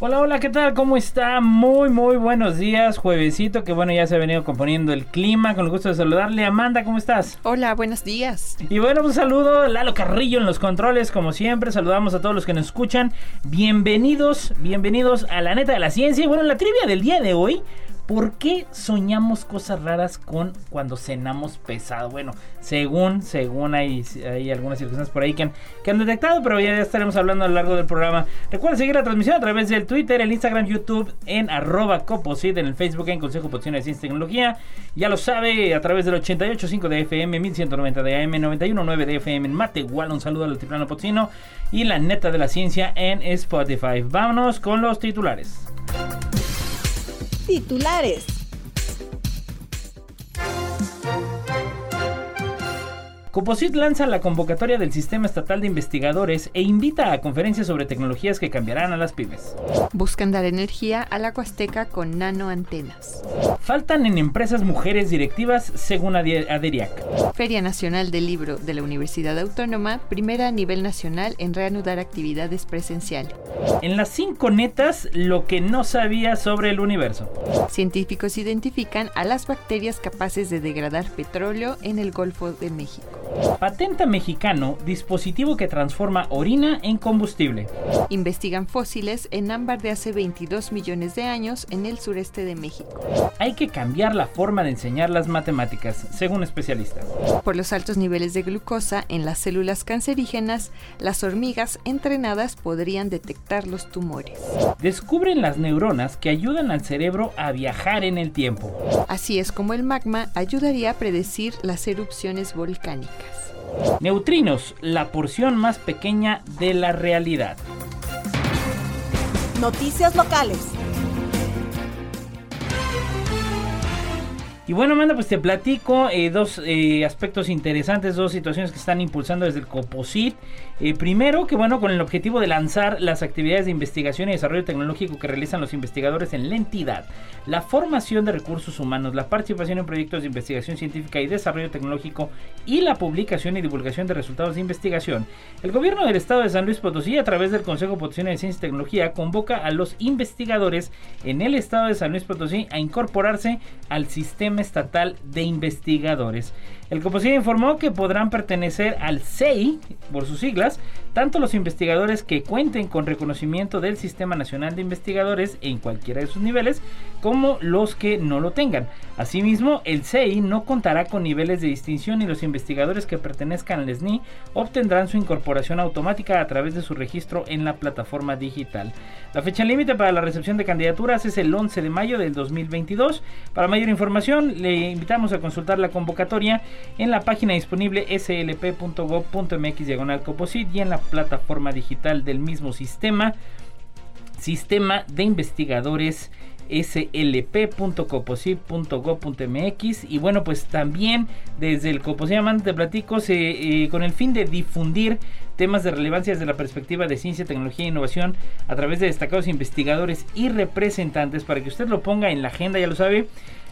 Hola, hola, ¿qué tal? ¿Cómo está? Muy, muy buenos días, juevesito, que bueno, ya se ha venido componiendo el clima, con el gusto de saludarle. Amanda, ¿cómo estás? Hola, buenos días. Y bueno, un saludo, Lalo Carrillo en los controles, como siempre, saludamos a todos los que nos escuchan. Bienvenidos, bienvenidos a la neta de la ciencia. Y bueno, la trivia del día de hoy ¿Por qué soñamos cosas raras con cuando cenamos pesado? Bueno, según, según hay, hay algunas circunstancias por ahí que han, detectado, pero ya estaremos hablando a lo largo del programa. Recuerda seguir la transmisión a través del Twitter, el Instagram, YouTube, en arroba coposit, en el Facebook, en Consejo Potosino de Ciencia y Tecnología. Ya lo sabe, a través del 88.5 de FM, 1190 de AM, 91.9 de FM en Mate. Igual un saludo al altiplano potosino y la neta de la ciencia en Spotify. Vámonos con los titulares titulares. Coposit lanza la convocatoria del Sistema Estatal de Investigadores e invita a conferencias sobre tecnologías que cambiarán a las pymes. Buscan dar energía a la Huasteca con nanoantenas. Faltan en empresas mujeres directivas según Aderiac. Feria Nacional del Libro de la Universidad Autónoma, primera a nivel nacional en reanudar actividades presenciales. En las cinco netas, lo que no sabía sobre el universo. Científicos identifican a las bacterias capaces de degradar petróleo en el Golfo de México. Patenta mexicano, dispositivo que transforma orina en combustible. Investigan fósiles en ámbar de hace 22 millones de años en el sureste de México. Hay que cambiar la forma de enseñar las matemáticas, según especialistas. Por los altos niveles de glucosa en las células cancerígenas, las hormigas entrenadas podrían detectar los tumores. Descubren las neuronas que ayudan al cerebro a viajar en el tiempo. Así es como el magma ayudaría a predecir las erupciones volcánicas. Neutrinos, la porción más pequeña de la realidad. Noticias locales. Y bueno, Amanda, pues te platico eh, dos eh, aspectos interesantes, dos situaciones que están impulsando desde el COPOSIT. Eh, primero, que bueno, con el objetivo de lanzar las actividades de investigación y desarrollo tecnológico que realizan los investigadores en la entidad, la formación de recursos humanos, la participación en proyectos de investigación científica y desarrollo tecnológico y la publicación y divulgación de resultados de investigación. El gobierno del estado de San Luis Potosí, a través del Consejo Potosino de Ciencia y Tecnología, convoca a los investigadores en el estado de San Luis Potosí a incorporarse al sistema Estatal de Investigadores. El Coposilla informó que podrán pertenecer al CEI, por sus siglas, tanto los investigadores que cuenten con reconocimiento del Sistema Nacional de Investigadores en cualquiera de sus niveles, como los que no lo tengan. Asimismo, el CEI no contará con niveles de distinción y los investigadores que pertenezcan al SNI obtendrán su incorporación automática a través de su registro en la plataforma digital. La fecha límite para la recepción de candidaturas es el 11 de mayo del 2022. Para mayor información, le invitamos a consultar la convocatoria en la página disponible slp.gov.mx diagonal y en la plataforma digital del mismo sistema, Sistema de Investigadores slp.coposit.gov.mx y bueno pues también desde el Coposit te platico se, eh, con el fin de difundir temas de relevancia desde la perspectiva de ciencia, tecnología e innovación a través de destacados investigadores y representantes para que usted lo ponga en la agenda ya lo sabe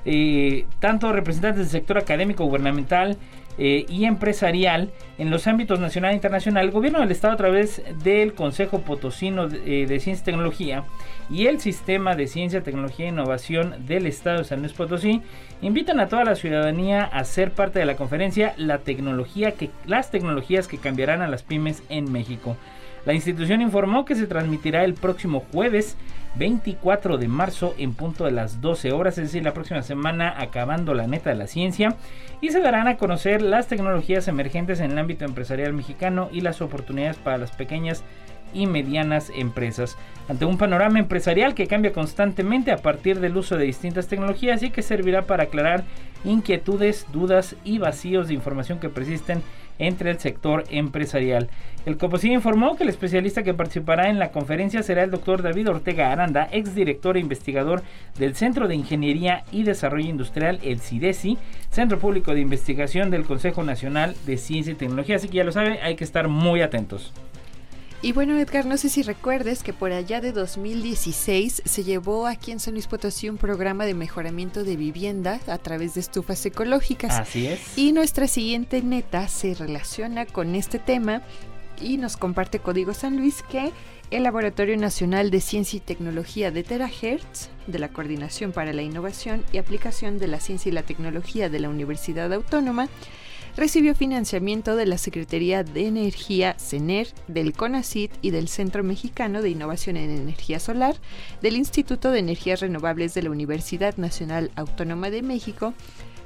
eh, tanto representantes del sector académico, gubernamental eh, y empresarial en los ámbitos nacional e internacional, el gobierno del estado a través del Consejo Potosino de, eh, de, Ciencia y Tecnología y el Sistema de Ciencia, Tecnología e Innovación del estado de San Luis Potosí invitan a toda la ciudadanía a ser parte de la conferencia La tecnología que, las tecnologías que cambiarán a las pymes en México. La institución informó que se transmitirá el próximo jueves 24 de marzo en punto de las 12 horas, es decir, la próxima semana acabando la neta de la ciencia, y se darán a conocer las tecnologías emergentes en el ámbito empresarial mexicano y las oportunidades para las pequeñas y medianas empresas. Ante un panorama empresarial que cambia constantemente a partir del uso de distintas tecnologías y que servirá para aclarar inquietudes, dudas y vacíos de información que persisten entre el sector empresarial. El COPOSI informó que el especialista que participará en la conferencia será el doctor David Ortega Aranda, exdirector e investigador del Centro de Ingeniería y Desarrollo Industrial, el CIDESI, Centro Público de Investigación del Consejo Nacional de Ciencia y Tecnología. Así que ya lo sabe, hay que estar muy atentos. Y bueno, Edgar, no sé si recuerdes que por allá de 2016 se llevó aquí en San Luis Potosí un programa de mejoramiento de vivienda a través de estufas ecológicas. Así es. Y nuestra siguiente neta se relaciona con este tema y nos comparte Código San Luis que el Laboratorio Nacional de Ciencia y Tecnología de Terahertz, de la Coordinación para la Innovación y Aplicación de la Ciencia y la Tecnología de la Universidad Autónoma, recibió financiamiento de la Secretaría de Energía CENER, del CONACIT y del Centro Mexicano de Innovación en Energía Solar, del Instituto de Energías Renovables de la Universidad Nacional Autónoma de México,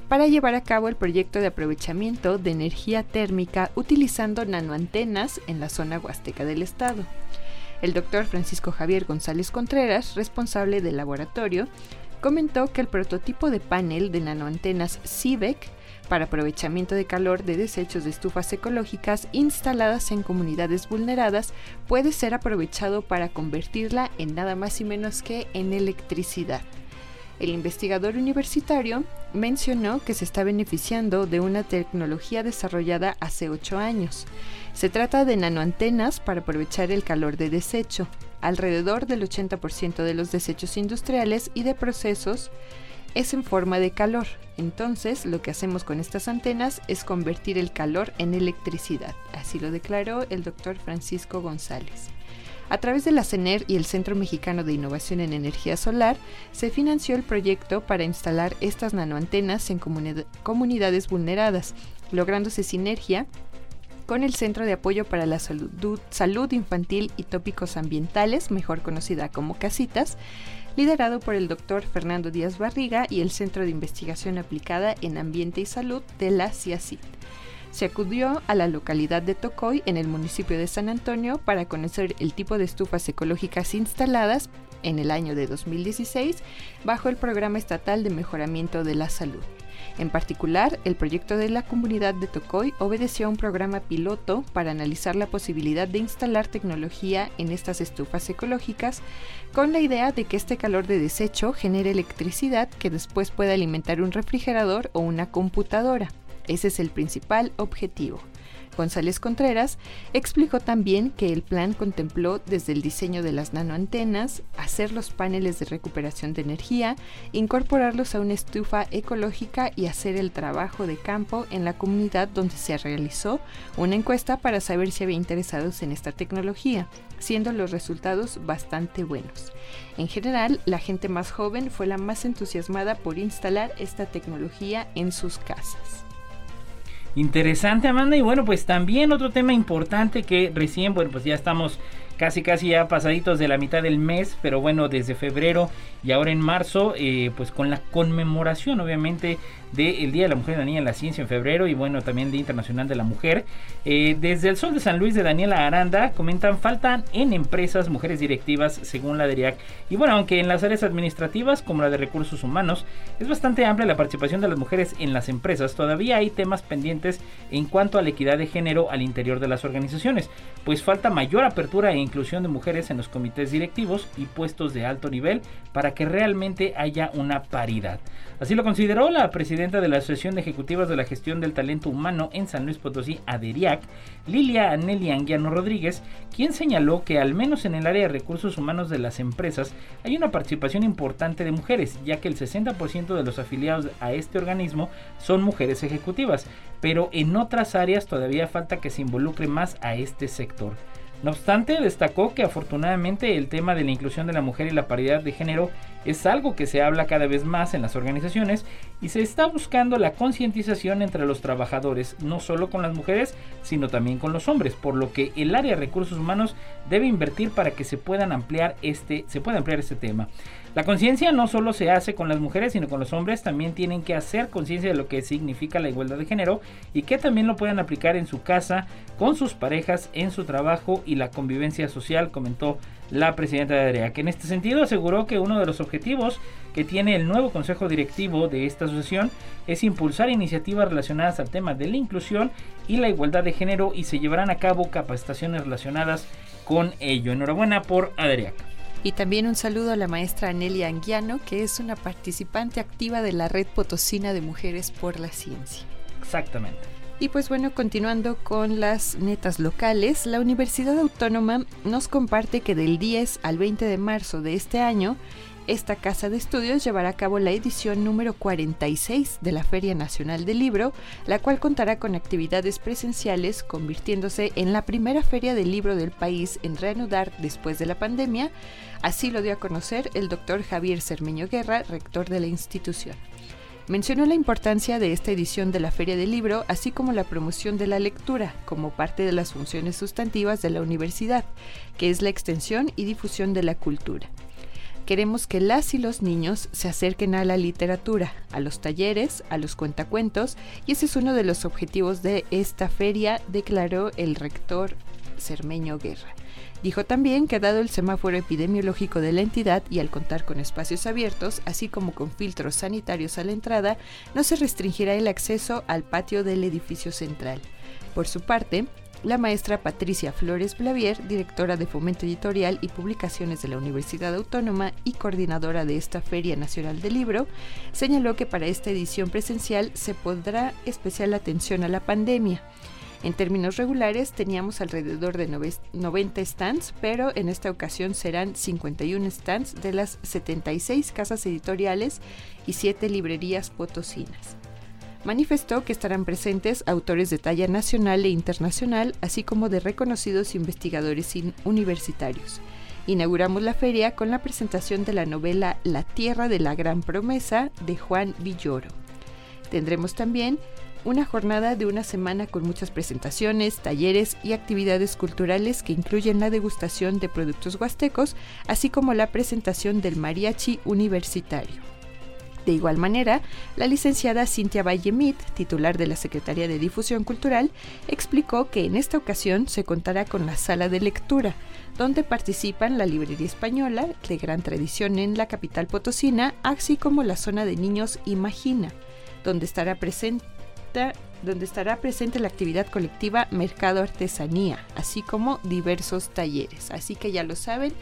para llevar a cabo el proyecto de aprovechamiento de energía térmica utilizando nanoantenas en la zona huasteca del estado. El doctor Francisco Javier González Contreras, responsable del laboratorio, comentó que el prototipo de panel de nanoantenas CIVEC para aprovechamiento de calor de desechos de estufas ecológicas instaladas en comunidades vulneradas puede ser aprovechado para convertirla en nada más y menos que en electricidad. El investigador universitario mencionó que se está beneficiando de una tecnología desarrollada hace ocho años. Se trata de nanoantenas para aprovechar el calor de desecho. Alrededor del 80% de los desechos industriales y de procesos es en forma de calor. Entonces, lo que hacemos con estas antenas es convertir el calor en electricidad. Así lo declaró el doctor Francisco González. A través de la CENER y el Centro Mexicano de Innovación en Energía Solar, se financió el proyecto para instalar estas nanoantenas en comunidades vulneradas, lográndose sinergia con el Centro de Apoyo para la Salud, Salud Infantil y Tópicos Ambientales, mejor conocida como Casitas, liderado por el doctor Fernando Díaz Barriga y el Centro de Investigación Aplicada en Ambiente y Salud de la CIACIT. Se acudió a la localidad de Tocoy, en el municipio de San Antonio, para conocer el tipo de estufas ecológicas instaladas en el año de 2016 bajo el Programa Estatal de Mejoramiento de la Salud. En particular, el proyecto de la comunidad de Tocoy obedeció a un programa piloto para analizar la posibilidad de instalar tecnología en estas estufas ecológicas con la idea de que este calor de desecho genere electricidad que después pueda alimentar un refrigerador o una computadora. Ese es el principal objetivo. González Contreras explicó también que el plan contempló desde el diseño de las nanoantenas, hacer los paneles de recuperación de energía, incorporarlos a una estufa ecológica y hacer el trabajo de campo en la comunidad donde se realizó una encuesta para saber si había interesados en esta tecnología, siendo los resultados bastante buenos. En general, la gente más joven fue la más entusiasmada por instalar esta tecnología en sus casas. Interesante, Amanda. Y bueno, pues también otro tema importante que recién, bueno, pues ya estamos casi casi ya pasaditos de la mitad del mes, pero bueno, desde febrero y ahora en marzo, eh, pues con la conmemoración obviamente del Día de la Mujer y la Niña en la Ciencia en febrero y bueno, también Día Internacional de la Mujer. Eh, desde el Sol de San Luis de Daniela Aranda comentan, faltan en empresas mujeres directivas según la DERIAC. Y bueno, aunque en las áreas administrativas como la de recursos humanos es bastante amplia la participación de las mujeres en las empresas, todavía hay temas pendientes en cuanto a la equidad de género al interior de las organizaciones, pues falta mayor apertura e inclusión de mujeres en los comités directivos y puestos de alto nivel para que realmente haya una paridad. Así lo consideró la presidenta de la Asociación de Ejecutivas de la Gestión del Talento Humano en San Luis Potosí, ADERIAC, Lilia Aneli Anguiano Rodríguez, quien señaló que al menos en el área de recursos humanos de las empresas hay una participación importante de mujeres, ya que el 60% de los afiliados a este organismo son mujeres ejecutivas, pero en otras áreas todavía falta que se involucre más a este sector. No obstante, destacó que afortunadamente el tema de la inclusión de la mujer y la paridad de género es algo que se habla cada vez más en las organizaciones y se está buscando la concientización entre los trabajadores, no solo con las mujeres, sino también con los hombres, por lo que el área de recursos humanos debe invertir para que se puedan ampliar este, se pueda ampliar este tema. La conciencia no solo se hace con las mujeres, sino con los hombres, también tienen que hacer conciencia de lo que significa la igualdad de género y que también lo puedan aplicar en su casa, con sus parejas, en su trabajo y la convivencia social, comentó la presidenta de ADREA, que en este sentido aseguró que uno de los objetivos que tiene el nuevo consejo directivo de esta asociación es impulsar iniciativas relacionadas al tema de la inclusión y la igualdad de género y se llevarán a cabo capacitaciones relacionadas con ello. Enhorabuena por Adriaca. Y también un saludo a la maestra Anelia Anguiano, que es una participante activa de la Red Potosina de Mujeres por la Ciencia. Exactamente. Y pues bueno, continuando con las netas locales, la Universidad Autónoma nos comparte que del 10 al 20 de marzo de este año, esta casa de estudios llevará a cabo la edición número 46 de la Feria Nacional del Libro, la cual contará con actividades presenciales, convirtiéndose en la primera feria del libro del país en reanudar después de la pandemia. Así lo dio a conocer el doctor Javier Cermeño Guerra, rector de la institución. Mencionó la importancia de esta edición de la Feria del Libro, así como la promoción de la lectura, como parte de las funciones sustantivas de la universidad, que es la extensión y difusión de la cultura. Queremos que las y los niños se acerquen a la literatura, a los talleres, a los cuentacuentos, y ese es uno de los objetivos de esta feria, declaró el rector Cermeño Guerra. Dijo también que dado el semáforo epidemiológico de la entidad y al contar con espacios abiertos, así como con filtros sanitarios a la entrada, no se restringirá el acceso al patio del edificio central. Por su parte, la maestra Patricia Flores Blavier, directora de Fomento Editorial y Publicaciones de la Universidad Autónoma y coordinadora de esta Feria Nacional del Libro, señaló que para esta edición presencial se pondrá especial atención a la pandemia. En términos regulares teníamos alrededor de 90 stands, pero en esta ocasión serán 51 stands de las 76 casas editoriales y 7 librerías potosinas manifestó que estarán presentes autores de talla nacional e internacional, así como de reconocidos investigadores universitarios. Inauguramos la feria con la presentación de la novela La Tierra de la Gran Promesa de Juan Villoro. Tendremos también una jornada de una semana con muchas presentaciones, talleres y actividades culturales que incluyen la degustación de productos huastecos, así como la presentación del mariachi universitario. De igual manera, la licenciada Cintia Vallemit, titular de la Secretaría de Difusión Cultural, explicó que en esta ocasión se contará con la sala de lectura, donde participan la Librería Española, de gran tradición en la capital potosina, así como la zona de niños Imagina, donde estará presente donde estará presente la actividad colectiva Mercado Artesanía, así como diversos talleres. Así que ya lo saben,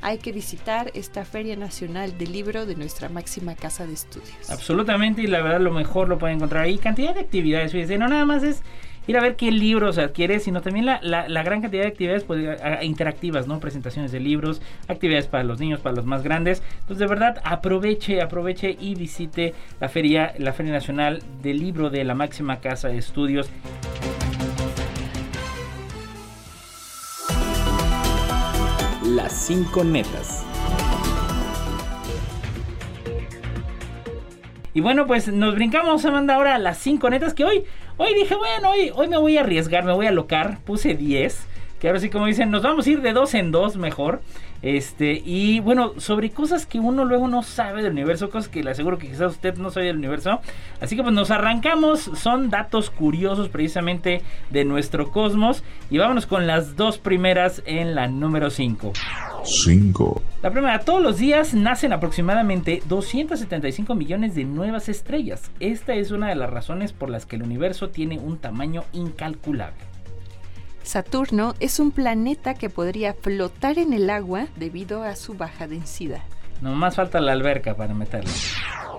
hay que visitar esta Feria Nacional del Libro de nuestra máxima casa de estudios. Absolutamente, y la verdad lo mejor lo pueden encontrar ahí. Cantidad de actividades, fíjense, no nada más es ir a ver qué libros adquiere, sino también la, la, gran cantidad de actividades pues, interactivas, ¿no? Presentaciones de libros, actividades para los niños, para los más grandes. Entonces, de verdad, aproveche, aproveche y visite la feria, la Feria Nacional del Libro de la máxima casa de estudios. Las 5 netas. Y bueno, pues nos brincamos, Amanda, ahora a las 5 netas que hoy, hoy dije, bueno, hoy, hoy me voy a arriesgar, me voy a locar, puse 10. Que ahora sí, como dicen, nos vamos a ir de dos en dos mejor. Este, y bueno, sobre cosas que uno luego no sabe del universo, cosas que le aseguro que quizás usted no sabe del universo. Así que pues nos arrancamos, son datos curiosos precisamente de nuestro cosmos. Y vámonos con las dos primeras en la número 5. 5. La primera, todos los días nacen aproximadamente 275 millones de nuevas estrellas. Esta es una de las razones por las que el universo tiene un tamaño incalculable. Saturno es un planeta que podría flotar en el agua debido a su baja densidad. No más falta la alberca para meterlo.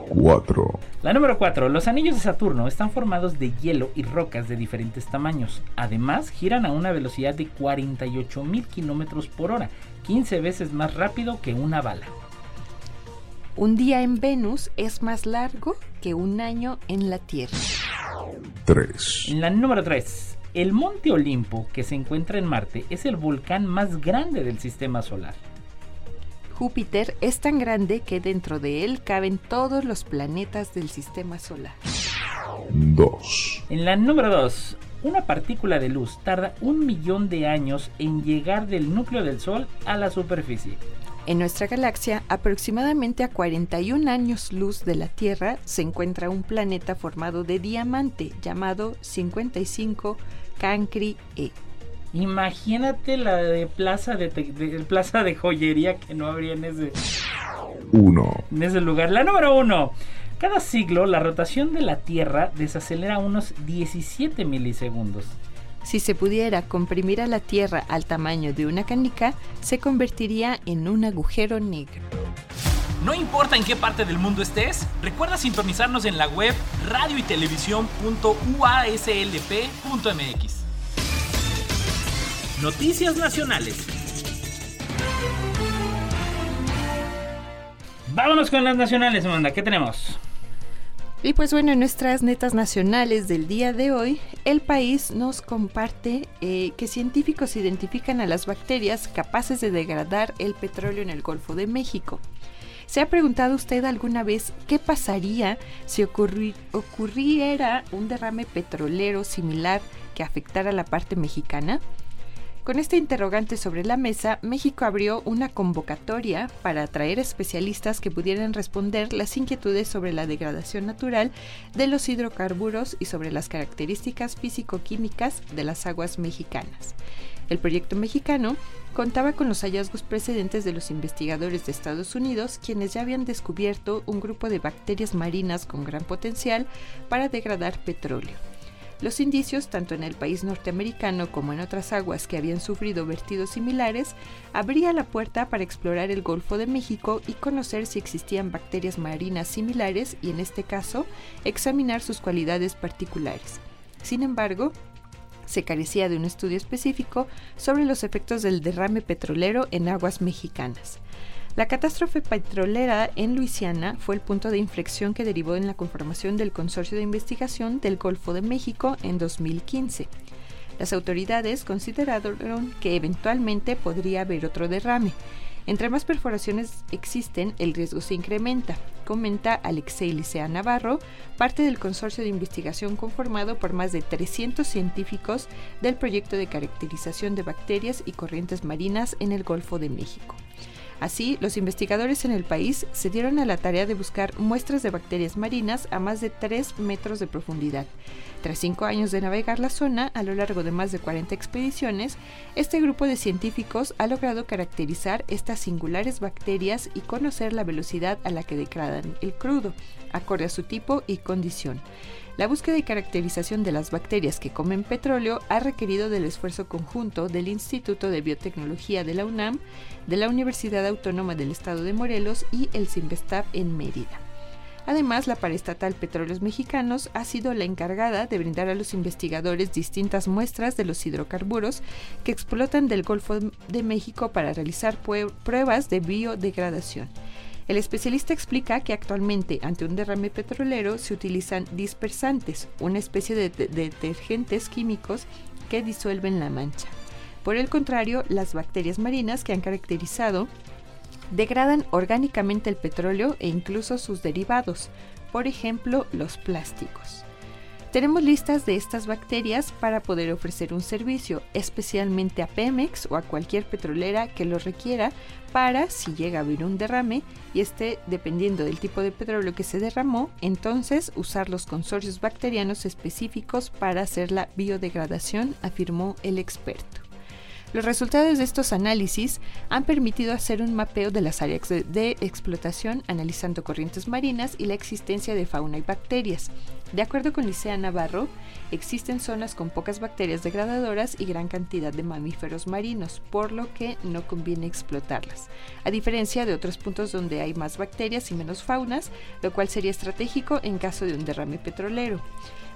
4. La número 4. Los anillos de Saturno están formados de hielo y rocas de diferentes tamaños. Además, giran a una velocidad de 48 mil kilómetros por hora, 15 veces más rápido que una bala. Un día en Venus es más largo que un año en la Tierra. 3. La número 3. El monte Olimpo, que se encuentra en Marte, es el volcán más grande del sistema solar. Júpiter es tan grande que dentro de él caben todos los planetas del sistema solar. 2. En la número 2, una partícula de luz tarda un millón de años en llegar del núcleo del Sol a la superficie. En nuestra galaxia, aproximadamente a 41 años luz de la Tierra, se encuentra un planeta formado de diamante llamado 55 Cancri E. Imagínate la de plaza de, plaza de joyería que no habría en ese. 1. En ese lugar. La número uno. Cada siglo la rotación de la Tierra desacelera unos 17 milisegundos. Si se pudiera comprimir a la Tierra al tamaño de una canica, se convertiría en un agujero negro. No importa en qué parte del mundo estés, recuerda sintonizarnos en la web radio y Noticias nacionales. Vámonos con las nacionales, Amanda. ¿Qué tenemos? Y pues bueno, en nuestras netas nacionales del día de hoy, el país nos comparte eh, que científicos identifican a las bacterias capaces de degradar el petróleo en el Golfo de México. ¿Se ha preguntado usted alguna vez qué pasaría si ocurriera un derrame petrolero similar que afectara la parte mexicana? Con este interrogante sobre la mesa, México abrió una convocatoria para atraer especialistas que pudieran responder las inquietudes sobre la degradación natural de los hidrocarburos y sobre las características físico-químicas de las aguas mexicanas. El proyecto mexicano contaba con los hallazgos precedentes de los investigadores de Estados Unidos, quienes ya habían descubierto un grupo de bacterias marinas con gran potencial para degradar petróleo. Los indicios, tanto en el país norteamericano como en otras aguas que habían sufrido vertidos similares, abría la puerta para explorar el Golfo de México y conocer si existían bacterias marinas similares y, en este caso, examinar sus cualidades particulares. Sin embargo, se carecía de un estudio específico sobre los efectos del derrame petrolero en aguas mexicanas. La catástrofe petrolera en Luisiana fue el punto de inflexión que derivó en la conformación del Consorcio de Investigación del Golfo de México en 2015. Las autoridades consideraron que eventualmente podría haber otro derrame. Entre más perforaciones existen, el riesgo se incrementa, comenta Alexei Licea Navarro, parte del consorcio de investigación conformado por más de 300 científicos del proyecto de caracterización de bacterias y corrientes marinas en el Golfo de México. Así, los investigadores en el país se dieron a la tarea de buscar muestras de bacterias marinas a más de 3 metros de profundidad. Tras cinco años de navegar la zona a lo largo de más de 40 expediciones, este grupo de científicos ha logrado caracterizar estas singulares bacterias y conocer la velocidad a la que degradan el crudo, acorde a su tipo y condición. La búsqueda y caracterización de las bacterias que comen petróleo ha requerido del esfuerzo conjunto del Instituto de Biotecnología de la UNAM, de la Universidad Autónoma del Estado de Morelos y el CIMBESTAB en Mérida. Además, la paraestatal Petróleos Mexicanos ha sido la encargada de brindar a los investigadores distintas muestras de los hidrocarburos que explotan del Golfo de México para realizar pruebas de biodegradación. El especialista explica que actualmente ante un derrame petrolero se utilizan dispersantes, una especie de detergentes químicos que disuelven la mancha. Por el contrario, las bacterias marinas que han caracterizado degradan orgánicamente el petróleo e incluso sus derivados, por ejemplo los plásticos. Tenemos listas de estas bacterias para poder ofrecer un servicio, especialmente a Pemex o a cualquier petrolera que lo requiera para, si llega a haber un derrame y esté dependiendo del tipo de petróleo que se derramó, entonces usar los consorcios bacterianos específicos para hacer la biodegradación, afirmó el experto. Los resultados de estos análisis han permitido hacer un mapeo de las áreas de, explotación analizando corrientes marinas y la existencia de fauna y bacterias. De acuerdo con Licea Navarro, existen zonas con pocas bacterias degradadoras y gran cantidad de mamíferos marinos, por lo que no conviene explotarlas, a diferencia de otros puntos donde hay más bacterias y menos faunas, lo cual sería estratégico en caso de un derrame petrolero.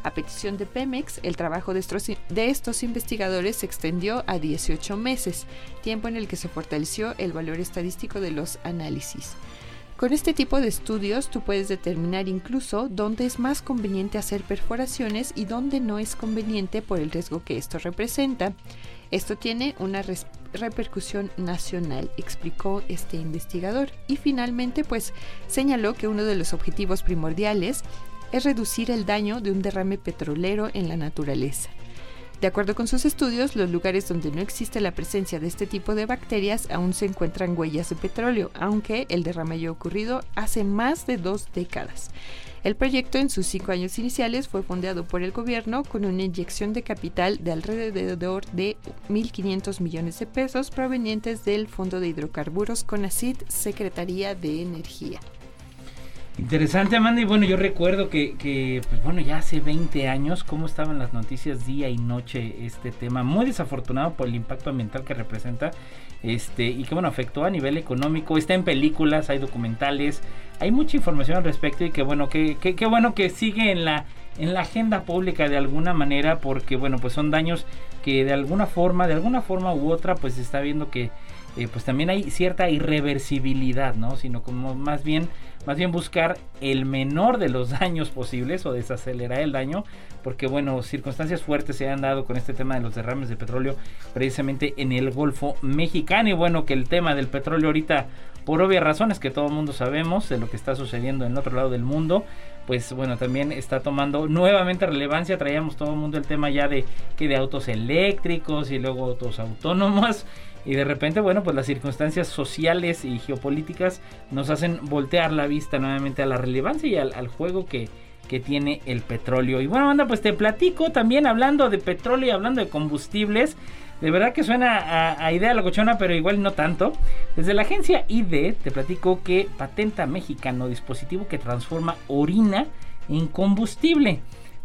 A petición de Pemex, el trabajo de estos, investigadores se extendió a 18 meses, tiempo en el que se fortaleció el valor estadístico de los análisis. Con este tipo de estudios tú puedes determinar incluso dónde es más conveniente hacer perforaciones y dónde no es conveniente por el riesgo que esto representa. Esto tiene una repercusión nacional, explicó este investigador. Y finalmente, pues señaló que uno de los objetivos primordiales es reducir el daño de un derrame petrolero en la naturaleza. De acuerdo con sus estudios, los lugares donde no existe la presencia de este tipo de bacterias aún se encuentran huellas de petróleo, aunque el derrame haya ocurrido hace más de dos décadas. El proyecto en sus cinco años iniciales fue fundado por el gobierno con una inyección de capital de alrededor de 1.500 millones de pesos provenientes del Fondo de Hidrocarburos CONACID, Secretaría de Energía. Interesante, Amanda. Y bueno, yo recuerdo que, pues bueno, ya hace 20 años, cómo estaban las noticias día y noche este tema. Muy desafortunado por el impacto ambiental que representa. Este, y que bueno, afectó a nivel económico. Está en películas, hay documentales, hay mucha información al respecto. Y que bueno, que bueno que sigue en la, en la agenda pública de alguna manera. Porque bueno, pues son daños que de alguna forma, de alguna forma u otra, pues se está viendo que eh, pues también hay cierta irreversibilidad, ¿no? Sino como más bien, más bien buscar el menor de los daños posibles o desacelerar el daño, porque bueno, circunstancias fuertes se han dado con este tema de los derrames de petróleo precisamente en el Golfo Mexicano y bueno, que el tema del petróleo ahorita, por obvias razones que todo el mundo sabemos de lo que está sucediendo en el otro lado del mundo, pues bueno, también está tomando nuevamente relevancia. Traíamos todo el mundo el tema ya de que de autos eléctricos y luego autos autónomos. Y de repente, bueno, pues las circunstancias sociales y geopolíticas nos hacen voltear la vista nuevamente a la relevancia y al, juego que, que tiene el petróleo. Y bueno, anda, pues te platico también hablando de petróleo y hablando de combustibles. De verdad que suena a, a idea locochona, pero igual no tanto. Desde la agencia ID te platico que patenta mexicano dispositivo que transforma orina en combustible.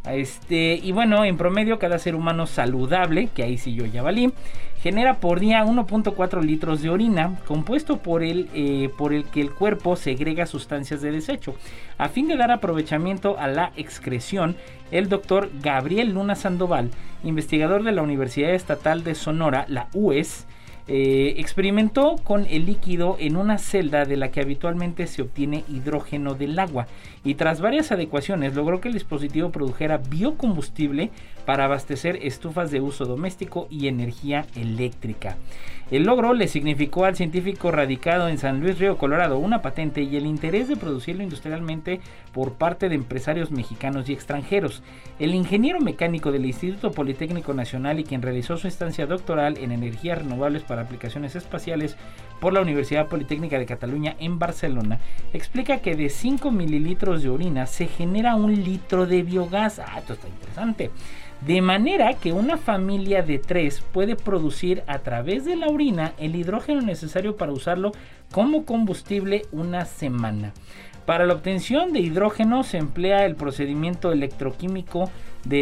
Este, y bueno, en promedio cada ser humano saludable, que ahí sí yo ya valí, genera por día 1.4 litros de orina, compuesto por el, eh, por el que el cuerpo segrega sustancias de desecho. A fin de dar aprovechamiento a la excreción, el doctor Gabriel Luna Sandoval, investigador de la Universidad Estatal de Sonora, la UES, eh, experimentó con el líquido en una celda de la que habitualmente se obtiene hidrógeno del agua y tras varias adecuaciones logró que el dispositivo produjera biocombustible para abastecer estufas de uso doméstico y energía eléctrica. El logro le significó al científico radicado en San Luis Río Colorado una patente y el interés de producirlo industrialmente por parte de empresarios mexicanos y extranjeros. El ingeniero mecánico del Instituto Politécnico Nacional y quien realizó su estancia doctoral en energías renovables para aplicaciones espaciales por la Universidad Politécnica de Cataluña en Barcelona, explica que de 5 mililitros de orina se genera un litro de biogás. Ah, esto está interesante. De manera que una familia de tres puede producir a través de la orina el hidrógeno necesario para usarlo como combustible una semana. Para la obtención de hidrógeno se emplea el procedimiento electroquímico de,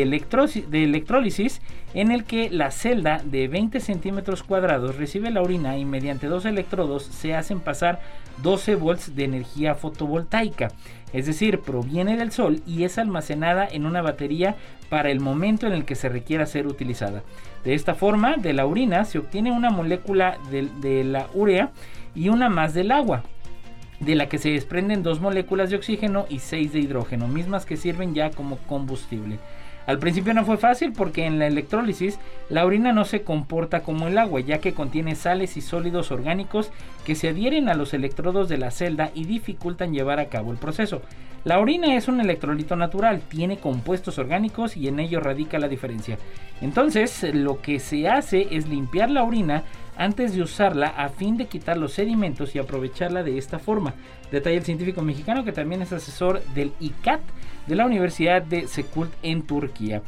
de, electrólisis en el que la celda de 20 centímetros cuadrados recibe la orina y mediante dos electrodos se hacen pasar 12 volts de energía fotovoltaica. Es decir, proviene del sol y es almacenada en una batería para el momento en el que se requiera ser utilizada. De esta forma, de la orina se obtiene una molécula de, de la urea y una más del agua de la que se desprenden dos moléculas de oxígeno y seis de hidrógeno, mismas que sirven ya como combustible. Al principio no fue fácil porque en la electrólisis la orina no se comporta como el agua, ya que contiene sales y sólidos orgánicos que se adhieren a los electrodos de la celda y dificultan llevar a cabo el proceso. La orina es un electrolito natural, tiene compuestos orgánicos y en ello radica la diferencia. Entonces, lo que se hace es limpiar la orina antes de usarla a fin de quitar los sedimentos y aprovecharla de esta forma. Detalla el científico mexicano que también es asesor del ICAT de la Universidad de Sekult en Turquía.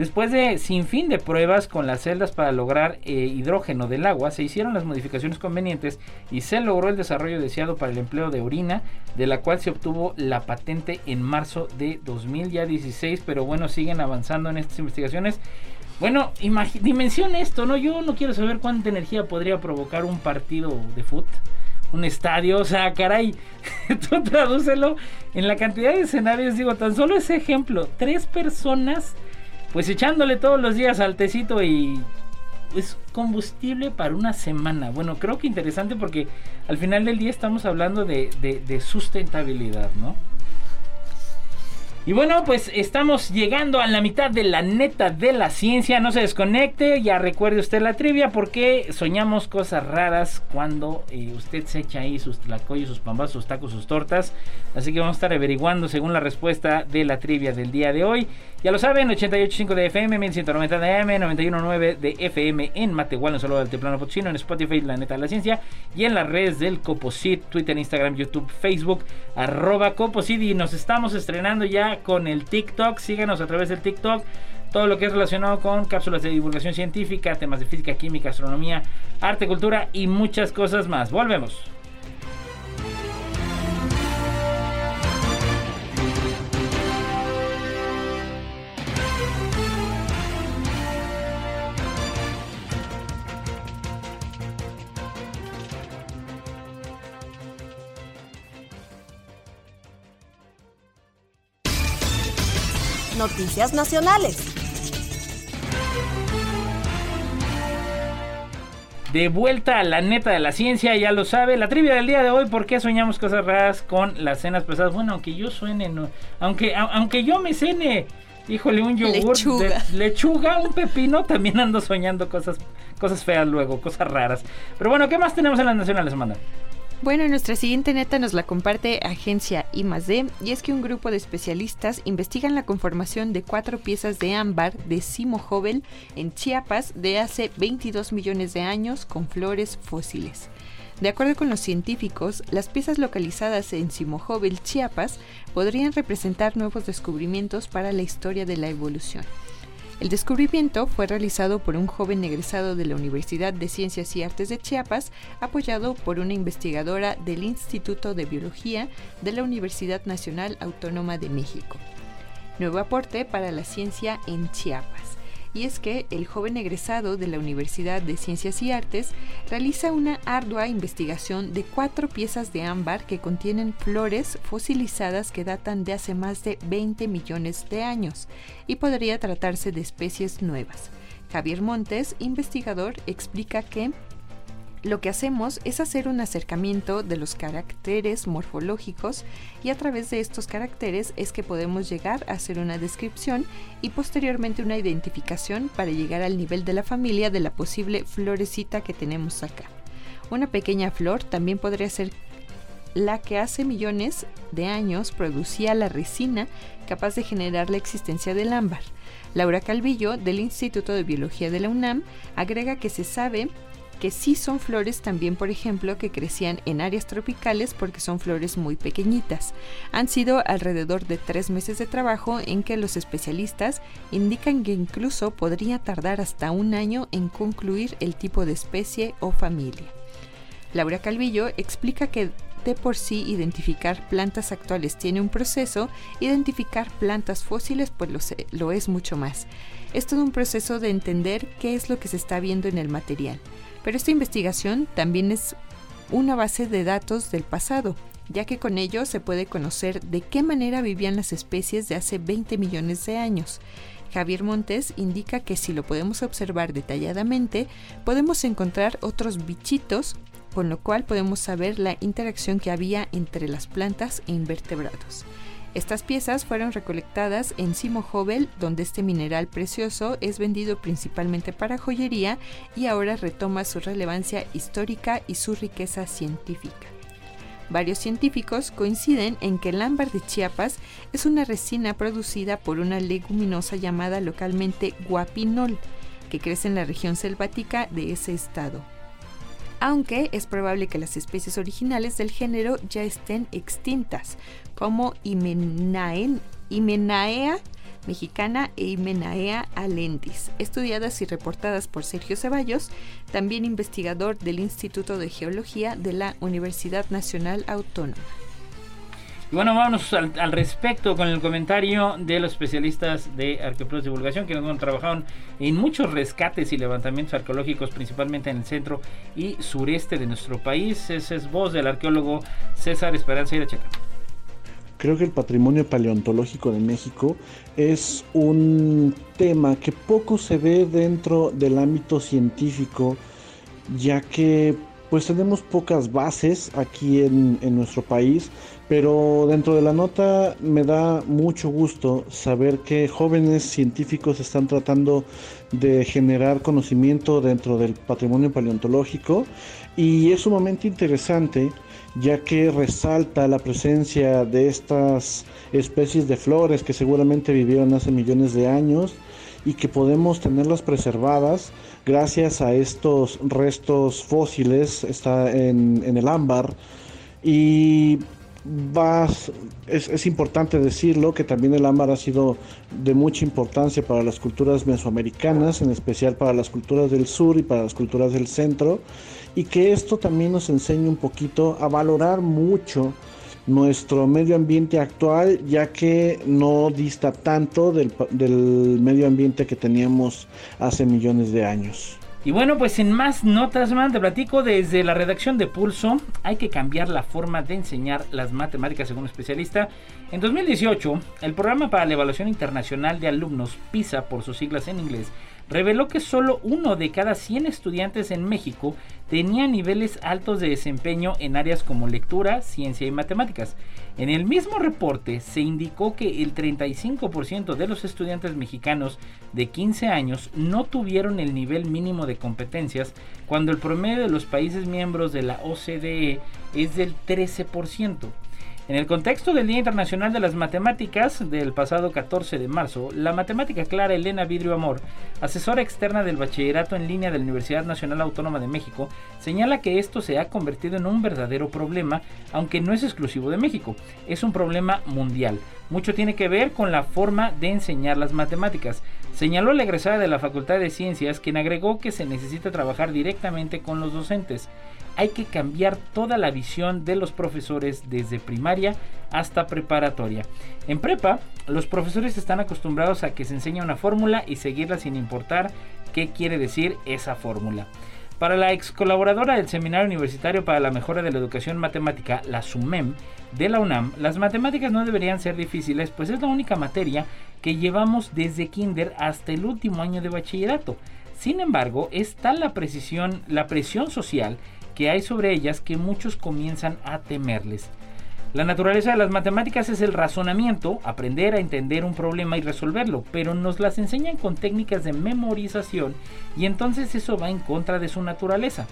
Después de sin fin de pruebas con las celdas para lograr eh, hidrógeno del agua, se hicieron las modificaciones convenientes y se logró el desarrollo deseado para el empleo de orina, de la cual se obtuvo la patente en marzo de 2016, pero bueno, siguen avanzando en estas investigaciones. Bueno, dimensiona esto, ¿no? Yo no quiero saber cuánta energía podría provocar un partido de fútbol un estadio, o sea, caray, tú tradúcelo en la cantidad de escenarios, digo, tan solo ese ejemplo, tres personas, pues echándole todos los días al tecito y es combustible para una semana. Bueno, creo que interesante porque al final del día estamos hablando de, de, de sustentabilidad, ¿no? Y bueno, pues estamos llegando a la mitad de la neta de la ciencia. No se desconecte, ya recuerde usted la trivia porque soñamos cosas raras cuando eh, usted se echa ahí sus tlacoyos, sus pambas, sus tacos, sus tortas. Así que vamos a estar averiguando según la respuesta de la trivia del día de hoy. Ya lo saben, 88.5 de FM, 1190 de AM, 91.9 de FM en Matehuala, solo del Altiplano Potosino, en Spotify, La Neta de la Ciencia, y en las redes del Coposit, Twitter, Instagram, YouTube, Facebook, arroba Coposit, y nos estamos estrenando ya con el TikTok, síganos a través del TikTok, todo lo que es relacionado con cápsulas de divulgación científica, temas de física, química, astronomía, arte, cultura y muchas cosas más. Volvemos. Noticias Nacionales. De vuelta a la neta de la ciencia, ya lo sabe. La trivia del día de hoy, ¿por qué soñamos cosas raras con las cenas pesadas? Bueno, aunque yo suene, no, aunque, aunque yo me cene, híjole, un yogur lechuga. de lechuga, un pepino, también ando soñando cosas, cosas feas luego, cosas raras. Pero bueno, ¿qué más tenemos en las nacionales, Amanda? Bueno, nuestra siguiente neta nos la comparte Agencia I+D y es que un grupo de especialistas investigan la conformación de cuatro piezas de ámbar de Simo Jovel en Chiapas de hace 22 millones de años con flores fósiles. De acuerdo con los científicos, las piezas localizadas en Simojovel, Chiapas, podrían representar nuevos descubrimientos para la historia de la evolución. El descubrimiento fue realizado por un joven egresado de la Universidad de Ciencias y Artes de Chiapas, apoyado por una investigadora del Instituto de Biología de la Universidad Nacional Autónoma de México. Nuevo aporte para la ciencia en Chiapas y es que el joven egresado de la Universidad de Ciencias y Artes realiza una ardua investigación de cuatro piezas de ámbar que contienen flores fosilizadas que datan de hace más de 20 millones de años y podría tratarse de especies nuevas. Javier Montes, investigador, explica que lo que hacemos es hacer un acercamiento de los caracteres morfológicos y a través de estos caracteres es que podemos llegar a hacer una descripción y posteriormente una identificación para llegar al nivel de la familia de la posible florecita que tenemos acá. Una pequeña flor también podría ser la que hace millones de años producía la resina capaz de generar la existencia del ámbar. Laura Calvillo, del Instituto de Biología de la UNAM, agrega que se sabe que sí son flores también, por ejemplo, que crecían en áreas tropicales porque son flores muy pequeñitas. Han sido alrededor de tres meses de trabajo en que los especialistas indican que incluso podría tardar hasta un año en concluir el tipo de especie o familia. Laura Calvillo explica que de por sí identificar plantas actuales tiene un proceso, identificar plantas fósiles pues lo, lo es mucho más. Es todo un proceso de entender qué es lo que se está viendo en el material. Pero esta investigación también es una base de datos del pasado, ya que con ello se puede conocer de qué manera vivían las especies de hace 20 millones de años. Javier Montes indica que si lo podemos observar detalladamente, podemos encontrar otros bichitos, con lo cual podemos saber la interacción que había entre las plantas e invertebrados. Estas piezas fueron recolectadas en Simo Jovel, donde este mineral precioso es vendido principalmente para joyería y ahora retoma su relevancia histórica y su riqueza científica. Varios científicos coinciden en que el ámbar de Chiapas es una resina producida por una leguminosa llamada localmente guapinol, que crece en la región selvática de ese estado aunque es probable que las especies originales del género ya estén extintas, como Himenaea mexicana e Himenaea alendis, estudiadas y reportadas por Sergio Ceballos, también investigador del Instituto de Geología de la Universidad Nacional Autónoma. Y bueno, vamos al, respecto con el comentario de los especialistas de Arqueólogos de Divulgación que nos han trabajado en muchos rescates y levantamientos arqueológicos, principalmente en el centro y sureste de nuestro país. Ese es voz del arqueólogo César Esperanza Iracheca. Creo que el patrimonio paleontológico de México es un tema que poco se ve dentro del ámbito científico, ya que pues tenemos pocas bases aquí en, en, nuestro país, pero dentro de la nota me da mucho gusto saber que jóvenes científicos están tratando de generar conocimiento dentro del patrimonio paleontológico y es sumamente interesante ya que resalta la presencia de estas especies de flores que seguramente vivieron hace millones de años y que podemos tenerlas preservadas gracias a estos restos fósiles, está en, en el ámbar. Y es, importante decirlo que también el ámbar ha sido de mucha importancia para las culturas mesoamericanas, en especial para las culturas del sur y para las culturas del centro, y que esto también nos enseña un poquito a valorar mucho nuestro medio ambiente actual, ya que no dista tanto del, del medio ambiente que teníamos hace millones de años. Y bueno, pues en más notas más te platico desde la redacción de Pulso, hay que cambiar la forma de enseñar las matemáticas según especialista. En 2018, el programa para la evaluación internacional de alumnos PISA por sus siglas en inglés reveló que solo uno de cada 100 estudiantes en México tenía niveles altos de desempeño en áreas como lectura, ciencia y matemáticas. En el mismo reporte se indicó que el 35% de los estudiantes mexicanos de 15 años no tuvieron el nivel mínimo de competencias, cuando el promedio de los países miembros de la OCDE es del 13%. En el contexto del Día Internacional de las Matemáticas del pasado 14 de marzo, la matemática clara Elena Vidrio Amor, asesora externa del bachillerato en línea de la Universidad Nacional Autónoma de México, señala que esto se ha convertido en un verdadero problema, aunque no es exclusivo de México, es un problema mundial. Mucho tiene que ver con la forma de enseñar las matemáticas. Señaló la egresada de la Facultad de Ciencias, quien agregó que se necesita trabajar directamente con los docentes hay que cambiar toda la visión de los profesores desde primaria hasta preparatoria. En prepa, los profesores están acostumbrados a que se enseña una fórmula y seguirla sin importar qué quiere decir esa fórmula. Para la ex colaboradora del Seminario Universitario para la Mejora de la Educación Matemática, la SUMEM, de la UNAM, las matemáticas no deberían ser difíciles, pues es la única materia que llevamos desde kinder hasta el último año de bachillerato. Sin embargo, es tal la precisión, la presión social que hay sobre ellas que muchos comienzan a temerles. La naturaleza de las matemáticas es el razonamiento, aprender a entender un problema y resolverlo, pero nos las enseñan con técnicas de memorización y entonces eso va en contra de su naturaleza.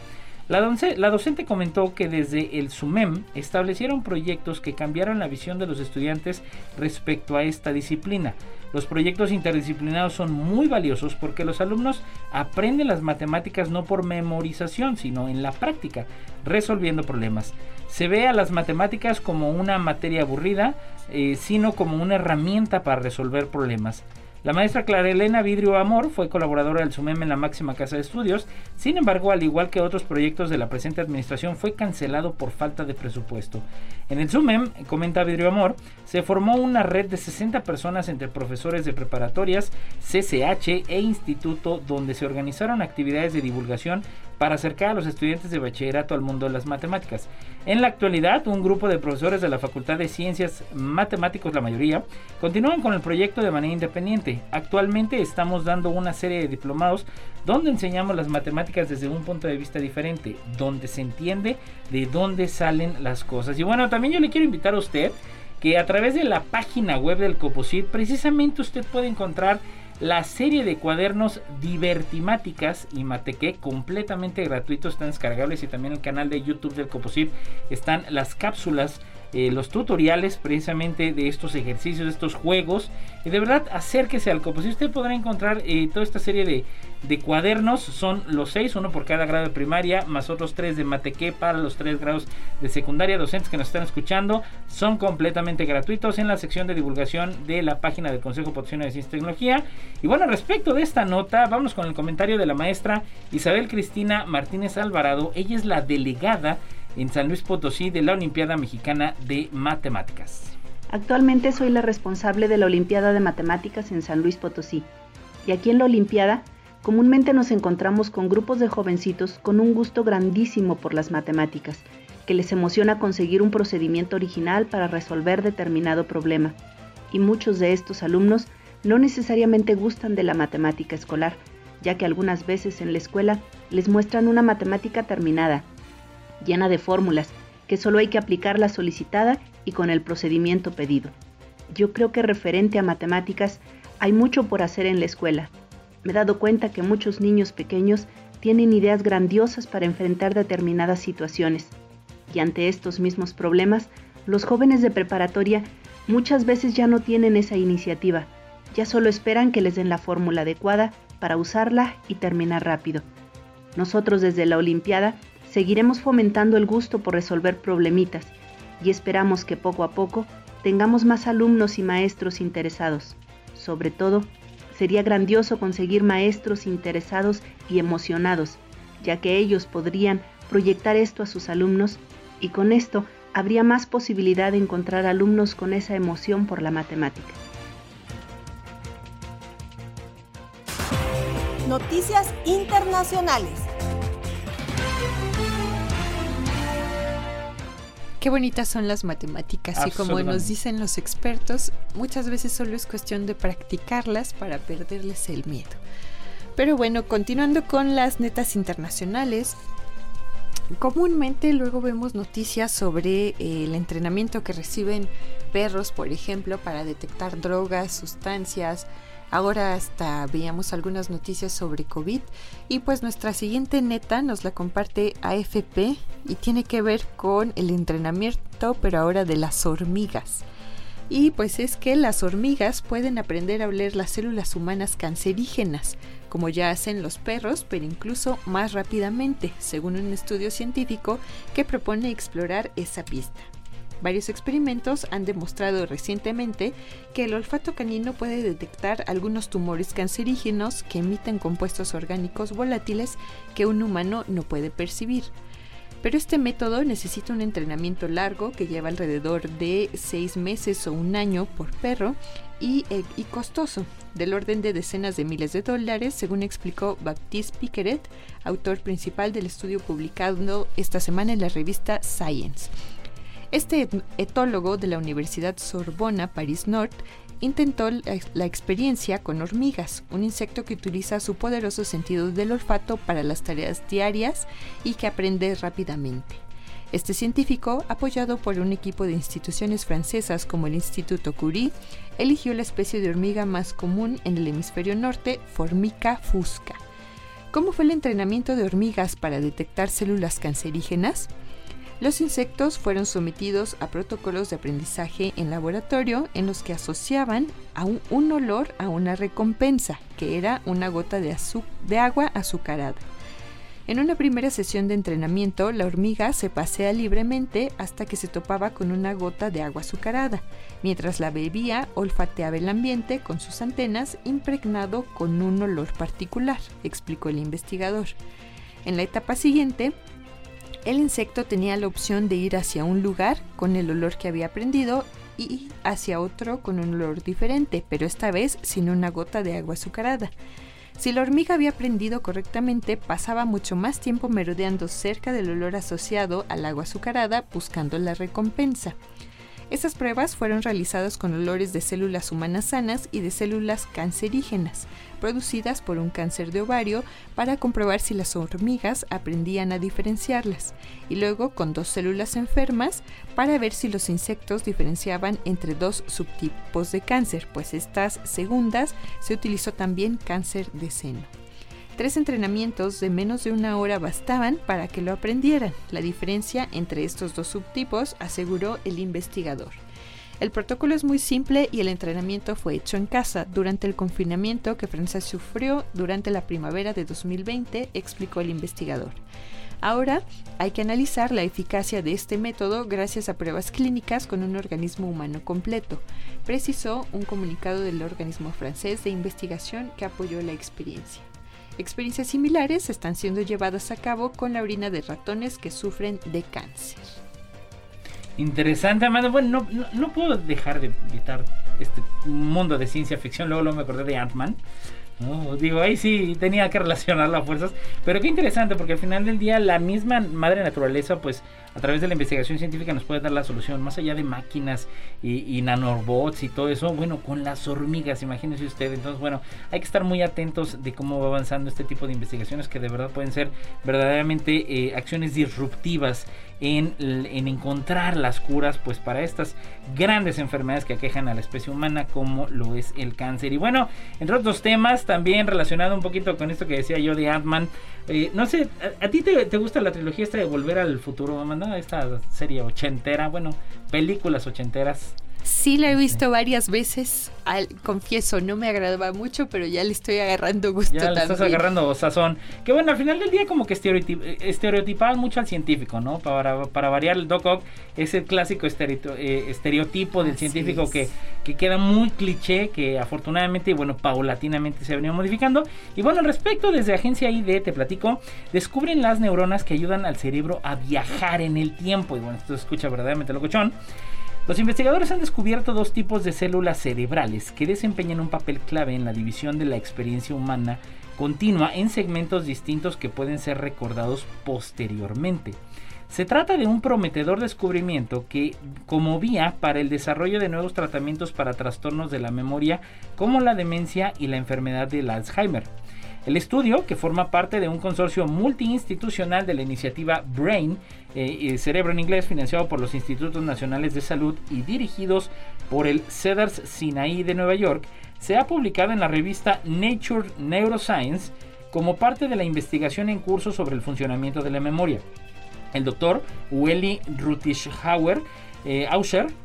La, docente comentó que desde el SUMEM establecieron proyectos que cambiaron la visión de los estudiantes respecto a esta disciplina. Los proyectos interdisciplinarios son muy valiosos porque los alumnos aprenden las matemáticas no por memorización, sino en la práctica, resolviendo problemas. Se ve a las matemáticas como una materia aburrida, eh, sino como una herramienta para resolver problemas. La maestra Clara Elena Vidrio Amor fue colaboradora del SUMEM en la máxima casa de estudios, sin embargo, al igual que otros proyectos de la presente administración, fue cancelado por falta de presupuesto. En el SUMEM, comenta Vidrio Amor, se formó una red de 60 personas entre profesores de preparatorias, CCH e instituto, donde se organizaron actividades de divulgación para acercar a los estudiantes de bachillerato al mundo de las matemáticas. En la actualidad, un grupo de profesores de la Facultad de Ciencias Matemáticos, la mayoría, continúan con el proyecto de manera independiente. Actualmente estamos dando una serie de diplomados donde enseñamos las matemáticas desde un punto de vista diferente, donde se entiende de dónde salen las cosas. Y bueno, también yo le quiero invitar a usted que a través de la página web del Coposit, precisamente usted puede encontrar la serie de cuadernos divertimáticas y mateque completamente gratuitos están descargables y también el canal de YouTube del Coposit están las cápsulas eh, los tutoriales precisamente de estos ejercicios, de estos juegos. Y de verdad, acérquese al Coposit. Usted podrá encontrar eh, toda esta serie de, de, cuadernos. Son los seis, uno por cada grado de primaria, más otros tres de mateque para los tres grados de secundaria. Docentes que nos están escuchando son completamente gratuitos en la sección de divulgación de la página del Consejo Potosino de Ciencia y Tecnología. Y bueno, respecto de esta nota, vamos con el comentario de la maestra Isabel Cristina Martínez Alvarado. Ella es la delegada en San Luis Potosí de la Olimpiada Mexicana de Matemáticas. Actualmente soy la responsable de la Olimpiada de Matemáticas en San Luis Potosí. Y aquí en la Olimpiada comúnmente nos encontramos con grupos de jovencitos con un gusto grandísimo por las matemáticas, que les emociona conseguir un procedimiento original para resolver determinado problema. Y muchos de estos alumnos no necesariamente gustan de la matemática escolar, ya que algunas veces en la escuela les muestran una matemática terminada, llena de fórmulas, que solo hay que aplicar la solicitada y con el procedimiento pedido. Yo creo que referente a matemáticas hay mucho por hacer en la escuela. Me he dado cuenta que muchos niños pequeños tienen ideas grandiosas para enfrentar determinadas situaciones. Y ante estos mismos problemas, los jóvenes de preparatoria muchas veces ya no tienen esa iniciativa, ya solo esperan que les den la fórmula adecuada para usarla y terminar rápido. Nosotros desde la Olimpiada seguiremos fomentando el gusto por resolver problemitas y esperamos que poco a poco tengamos más alumnos y maestros interesados. Sobre todo, sería grandioso conseguir maestros interesados y emocionados, ya que ellos podrían proyectar esto a sus alumnos y con esto habría más posibilidad de encontrar alumnos con esa emoción por la matemática. Noticias internacionales. Qué bonitas son las matemáticas y como nos dicen los expertos, muchas veces solo es cuestión de practicarlas para perderles el miedo. Pero bueno, continuando con las netas internacionales, comúnmente luego vemos noticias sobre eh, el entrenamiento que reciben perros, por ejemplo, para detectar drogas, sustancias, Ahora hasta veíamos algunas noticias sobre COVID y pues nuestra siguiente neta nos la comparte AFP y tiene que ver con el entrenamiento pero ahora de las hormigas. Y pues es que las hormigas pueden aprender a oler las células humanas cancerígenas, como ya hacen los perros, pero incluso más rápidamente, según un estudio científico que propone explorar esa pista. Varios experimentos han demostrado recientemente que el olfato canino puede detectar algunos tumores cancerígenos que emiten compuestos orgánicos volátiles que un humano no puede percibir. Pero este método necesita un entrenamiento largo que lleva alrededor de seis meses o un año por perro y, eh, y, costoso, del orden de decenas de miles de dólares, según explicó Baptiste Piqueret, autor principal del estudio publicado esta semana en la revista Science. Este etólogo de la Universidad Sorbona París Nord intentó la experiencia con hormigas, un insecto que utiliza su poderoso sentido del olfato para las tareas diarias y que aprende rápidamente. Este científico, apoyado por un equipo de instituciones francesas como el Instituto Curie, eligió la especie de hormiga más común en el hemisferio norte, Formica fusca. ¿Cómo fue el entrenamiento de hormigas para detectar células cancerígenas? Los insectos fueron sometidos a protocolos de aprendizaje en laboratorio en los que asociaban a un, olor a una recompensa, que era una gota de, de agua azucarada. En una primera sesión de entrenamiento, la hormiga se pasea libremente hasta que se topaba con una gota de agua azucarada. Mientras la bebía, olfateaba el ambiente con sus antenas impregnado con un olor particular, explicó el investigador. En la etapa siguiente, el insecto tenía la opción de ir hacia un lugar con el olor que había aprendido y hacia otro con un olor diferente, pero esta vez sin una gota de agua azucarada. Si la hormiga había aprendido correctamente, pasaba mucho más tiempo merodeando cerca del olor asociado al agua azucarada buscando la recompensa. Estas pruebas fueron realizadas con olores de células humanas sanas y de células cancerígenas, producidas por un cáncer de ovario, para comprobar si las hormigas aprendían a diferenciarlas, y luego con dos células enfermas para ver si los insectos diferenciaban entre dos subtipos de cáncer, pues estas segundas se utilizó también cáncer de seno. Tres entrenamientos de menos de una hora bastaban para que lo aprendieran. La diferencia entre estos dos subtipos, aseguró el investigador. El protocolo es muy simple y el entrenamiento fue hecho en casa durante el confinamiento que Francia sufrió durante la primavera de 2020, explicó el investigador. Ahora hay que analizar la eficacia de este método gracias a pruebas clínicas con un organismo humano completo, precisó un comunicado del organismo francés de investigación que apoyó la experiencia. Experiencias similares están siendo llevadas a cabo con la orina de ratones que sufren de cáncer. Interesante, Amanda. Bueno, no, puedo dejar de evitar este mundo de ciencia ficción. Luego, luego me acordé de Ant-Man. No, digo, ahí sí tenía que relacionar las fuerzas, pero qué interesante porque al final del día la misma madre naturaleza pues a través de la investigación científica nos puede dar la solución, más allá de máquinas y, nanobots y todo eso, bueno, con las hormigas, imagínense usted, entonces bueno, hay que estar muy atentos de cómo va avanzando este tipo de investigaciones que de verdad pueden ser verdaderamente eh, acciones disruptivas en, encontrar las curas pues para estas grandes enfermedades que aquejan a la especie humana como lo es el cáncer. Y bueno entre otros temas también relacionado un poquito con esto que decía yo de Ant-Man eh, no sé a, ti te, gusta la trilogía esta de Volver al Futuro ¿no? esta serie ochentera bueno películas ochenteras Sí, la he visto varias veces. Al, confieso, no me agradaba mucho, pero ya le estoy agarrando gusto ya le estás agarrando sazón. Que bueno, al final del día como que estereotipaban mucho al científico, ¿no? Para, para variar, el Doc Ock es el clásico eh, estereotipo del científico que, que queda muy cliché, que afortunadamente, bueno, paulatinamente se ha venido modificando. Y bueno, al respecto, desde Agencia ID, te platico, descubren las neuronas que ayudan al cerebro a viajar en el tiempo. Y bueno, esto se escucha verdaderamente locochón. Los investigadores han descubierto dos tipos de células cerebrales que desempeñan un papel clave en la división de la experiencia humana continua en segmentos distintos que pueden ser recordados posteriormente. Se trata de un prometedor descubrimiento que, como vía para el desarrollo de nuevos tratamientos para trastornos de la memoria como la demencia y la enfermedad del Alzheimer. El estudio, que forma parte de un consorcio multiinstitucional de la iniciativa BRAIN, eh, cerebro en inglés, financiado por los Institutos Nacionales de Salud y dirigidos por el Cedars Sinai de Nueva York, se ha publicado en la revista Nature Neuroscience como parte de la investigación en curso sobre el funcionamiento de la memoria. El doctor Welly Rutishauer eh,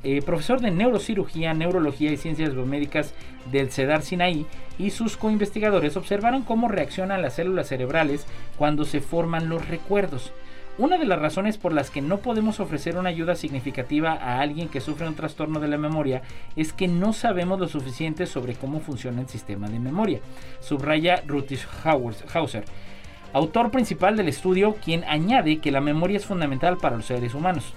eh, profesor de neurocirugía, neurología y ciencias biomédicas del CEDAR Sinaí, y sus coinvestigadores observaron cómo reaccionan las células cerebrales cuando se forman los recuerdos. Una de las razones por las que no podemos ofrecer una ayuda significativa a alguien que sufre un trastorno de la memoria es que no sabemos lo suficiente sobre cómo funciona el sistema de memoria, subraya Rutis Hauser, autor principal del estudio, quien añade que la memoria es fundamental para los seres humanos.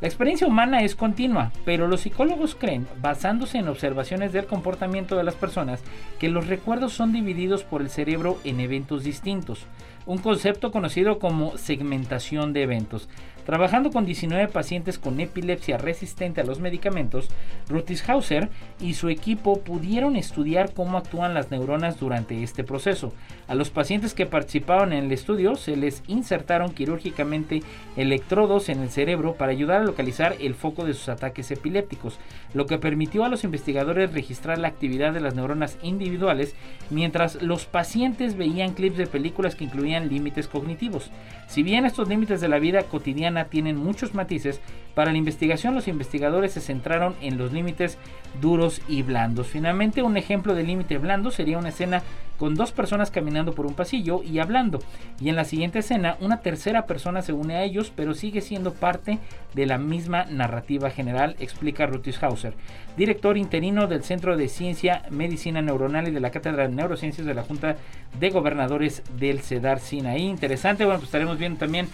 La experiencia humana es continua, pero los psicólogos creen, basándose en observaciones del comportamiento de las personas, que los recuerdos son divididos por el cerebro en eventos distintos, un concepto conocido como segmentación de eventos. Trabajando con 19 pacientes con epilepsia resistente a los medicamentos, Rutishauser y su equipo pudieron estudiar cómo actúan las neuronas durante este proceso. A los pacientes que participaban en el estudio se les insertaron quirúrgicamente electrodos en el cerebro para ayudar a localizar el foco de sus ataques epilépticos, lo que permitió a los investigadores registrar la actividad de las neuronas individuales mientras los pacientes veían clips de películas que incluían límites cognitivos. Si bien estos límites de la vida cotidiana tienen muchos matices, para la investigación los investigadores se centraron en los límites duros y blandos. Finalmente, un ejemplo de límite blando sería una escena con dos personas caminando por un pasillo y hablando. Y en la siguiente escena, una tercera persona se une a ellos, pero sigue siendo parte de la misma narrativa general, explica Rutishauser, director interino del Centro de Ciencia, Medicina Neuronal y de la Cátedra de Neurociencias de la Junta de Gobernadores del CEDAR Sinaí. Interesante, bueno, pues estaremos viendo también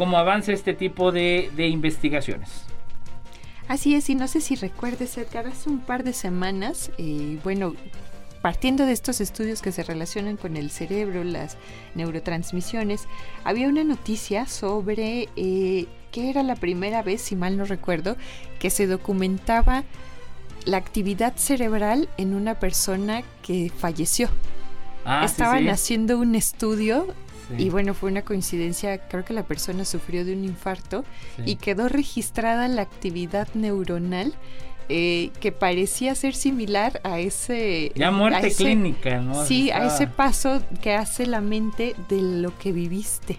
cómo avanza este tipo de, investigaciones. Así es, y no sé si recuerdes, Edgar, hace un par de semanas, eh, bueno, partiendo de estos estudios que se relacionan con el cerebro, las neurotransmisiones, había una noticia sobre eh, que era la primera vez, si mal no recuerdo, que se documentaba la actividad cerebral en una persona que falleció. Ah, Estaban haciendo un estudio y bueno, fue una coincidencia, creo que la persona sufrió de un infarto y quedó registrada la actividad neuronal eh, que parecía ser similar a ese... Ya muerte clínica, ¿no? Sí, a ese paso que hace la mente de lo que viviste.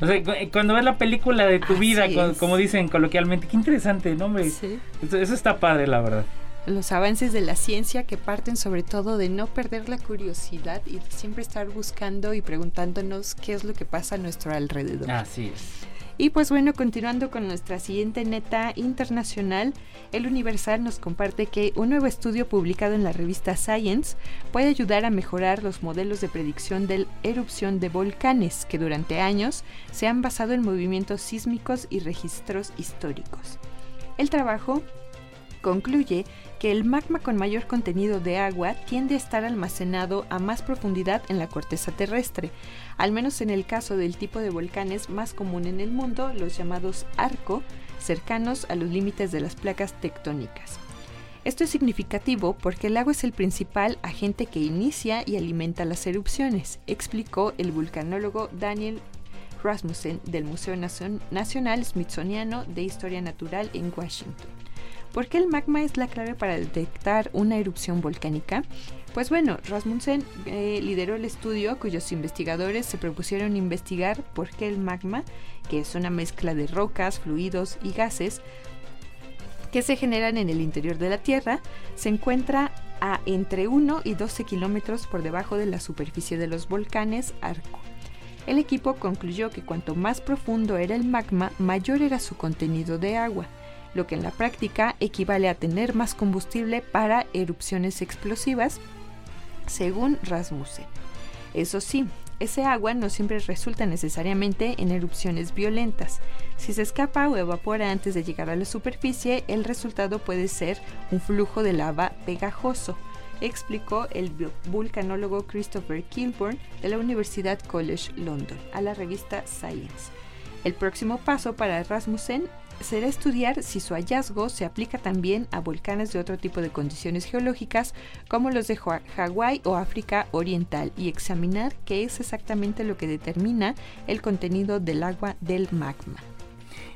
O sea, cuando ves la película de tu vida, como dicen coloquialmente, qué interesante, ¿no? Sí. eso está padre, la verdad los avances de la ciencia que parten sobre todo de no perder la curiosidad y de siempre estar buscando y preguntándonos qué es lo que pasa a nuestro alrededor. Así es. Y pues bueno, continuando con nuestra siguiente neta internacional, el Universal nos comparte que un nuevo estudio publicado en la revista Science puede ayudar a mejorar los modelos de predicción de erupción de volcanes que durante años se han basado en movimientos sísmicos y registros históricos. El trabajo concluye que el magma con mayor contenido de agua tiende a estar almacenado a más profundidad en la corteza terrestre, al menos en el caso del tipo de volcanes más común en el mundo, los llamados arco, cercanos a los límites de las placas tectónicas. Esto es significativo porque el agua es el principal agente que inicia y alimenta las erupciones, explicó el vulcanólogo Daniel Rasmussen del Museo Nacional Smithsoniano de Historia Natural en Washington. ¿Por qué el magma es la clave para detectar una erupción volcánica? Pues bueno, Rasmussen eh, lideró el estudio cuyos investigadores se propusieron investigar por qué el magma, que es una mezcla de rocas, fluidos y gases, que se generan en el interior de la Tierra, se encuentra a entre 1 y 12 kilómetros por debajo de la superficie de los volcanes Arco. El equipo concluyó que cuanto más profundo era el magma, mayor era su contenido de agua, lo que en la práctica equivale a tener más combustible para erupciones explosivas, según Rasmussen. Eso sí, ese agua no siempre resulta necesariamente en erupciones violentas. Si se escapa o evapora antes de llegar a la superficie, el resultado puede ser un flujo de lava pegajoso, explicó el vulcanólogo Christopher Kilburn de la Universidad College London a la revista Science. El próximo paso para Rasmussen será estudiar si su hallazgo se aplica también a volcanes de otro tipo de condiciones geológicas como los de Hawái o África Oriental y examinar qué es exactamente lo que determina el contenido del agua del magma.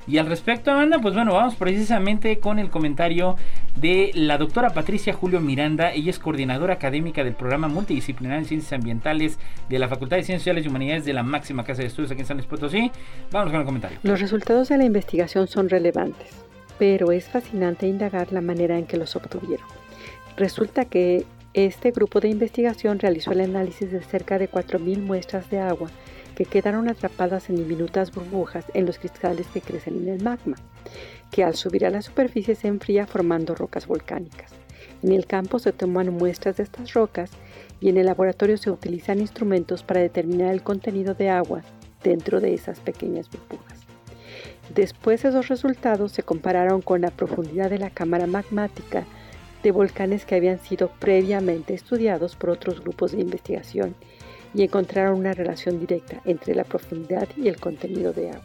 Y al respecto, Amanda, pues bueno, vamos precisamente con el comentario de la doctora Patricia Julio Miranda. Ella es coordinadora académica del programa multidisciplinar en ciencias ambientales de la Facultad de Ciencias Sociales y Humanidades de la máxima casa de estudios aquí en San Luis Potosí. Vamos con el comentario. Los resultados de la investigación son relevantes, pero es fascinante indagar la manera en que los obtuvieron. Resulta que este grupo de investigación realizó el análisis de cerca de 4.000 muestras de agua que quedaron atrapadas en diminutas burbujas en los cristales que crecen en el magma, que al subir a la superficie se enfría formando rocas volcánicas. En el campo se toman muestras de estas rocas y en el laboratorio se utilizan instrumentos para determinar el contenido de agua dentro de esas pequeñas burbujas. Después esos resultados se compararon con la profundidad de la cámara magmática de volcanes que habían sido previamente estudiados por otros grupos de investigación y encontraron una relación directa entre la profundidad y el contenido de agua.